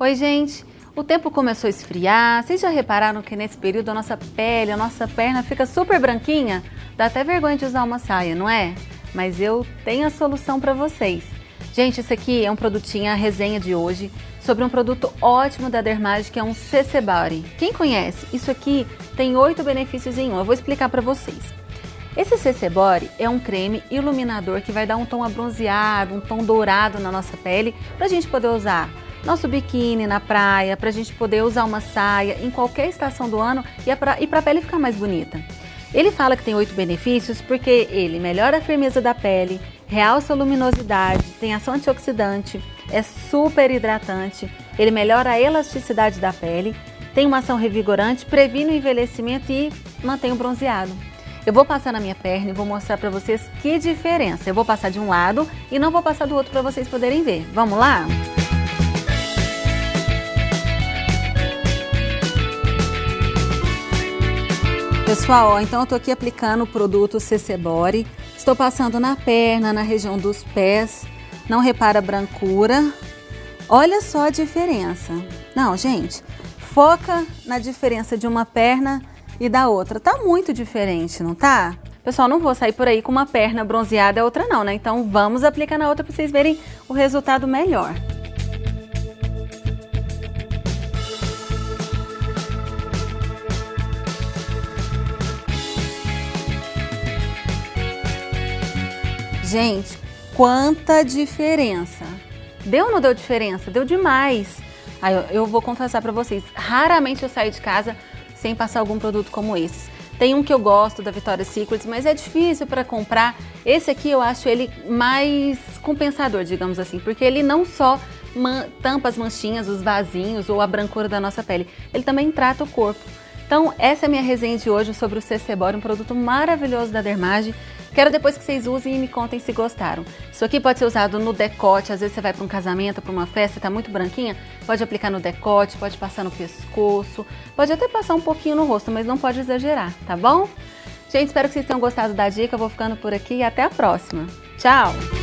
Oi, gente! O tempo começou a esfriar. Vocês já repararam que nesse período a nossa pele, a nossa perna fica super branquinha? Dá até vergonha de usar uma saia, não é? Mas eu tenho a solução para vocês. Gente, esse aqui é um produtinho, a resenha de hoje, sobre um produto ótimo da Dermage, que é um CC Body. Quem conhece? Isso aqui tem oito benefícios em um. Eu vou explicar para vocês. Esse CC Body é um creme iluminador que vai dar um tom abronzeado, um tom dourado na nossa pele, para a gente poder usar nosso biquíni na praia, para a gente poder usar uma saia em qualquer estação do ano e para a pele ficar mais bonita. Ele fala que tem oito benefícios porque ele melhora a firmeza da pele, realça a luminosidade, tem ação antioxidante, é super hidratante, ele melhora a elasticidade da pele, tem uma ação revigorante, previne o envelhecimento e mantém o bronzeado. Eu vou passar na minha perna e vou mostrar para vocês que diferença. Eu vou passar de um lado e não vou passar do outro para vocês poderem ver. Vamos lá? Pessoal, então eu tô aqui aplicando o produto CC Body. Estou passando na perna, na região dos pés. Não repara a brancura. Olha só a diferença. Não, gente, foca na diferença de uma perna e da outra. Tá muito diferente, não tá? Pessoal, não vou sair por aí com uma perna bronzeada e outra não, né? Então vamos aplicar na outra para vocês verem o resultado melhor. Gente, quanta diferença! Deu ou não deu diferença? Deu demais! Aí eu, eu vou confessar para vocês, raramente eu saio de casa sem passar algum produto como esses. Tem um que eu gosto da Victoria's Secret, mas é difícil para comprar. Esse aqui eu acho ele mais compensador, digamos assim, porque ele não só tampa as manchinhas, os vasinhos ou a brancura da nossa pele, ele também trata o corpo. Então, essa é a minha resenha de hoje sobre o CC Body, um produto maravilhoso da Dermage. Quero depois que vocês usem e me contem se gostaram. Isso aqui pode ser usado no decote, às vezes você vai para um casamento, para uma festa, está muito branquinha, pode aplicar no decote, pode passar no pescoço, pode até passar um pouquinho no rosto, mas não pode exagerar, tá bom? Gente, espero que vocês tenham gostado da dica, eu vou ficando por aqui e até a próxima. Tchau!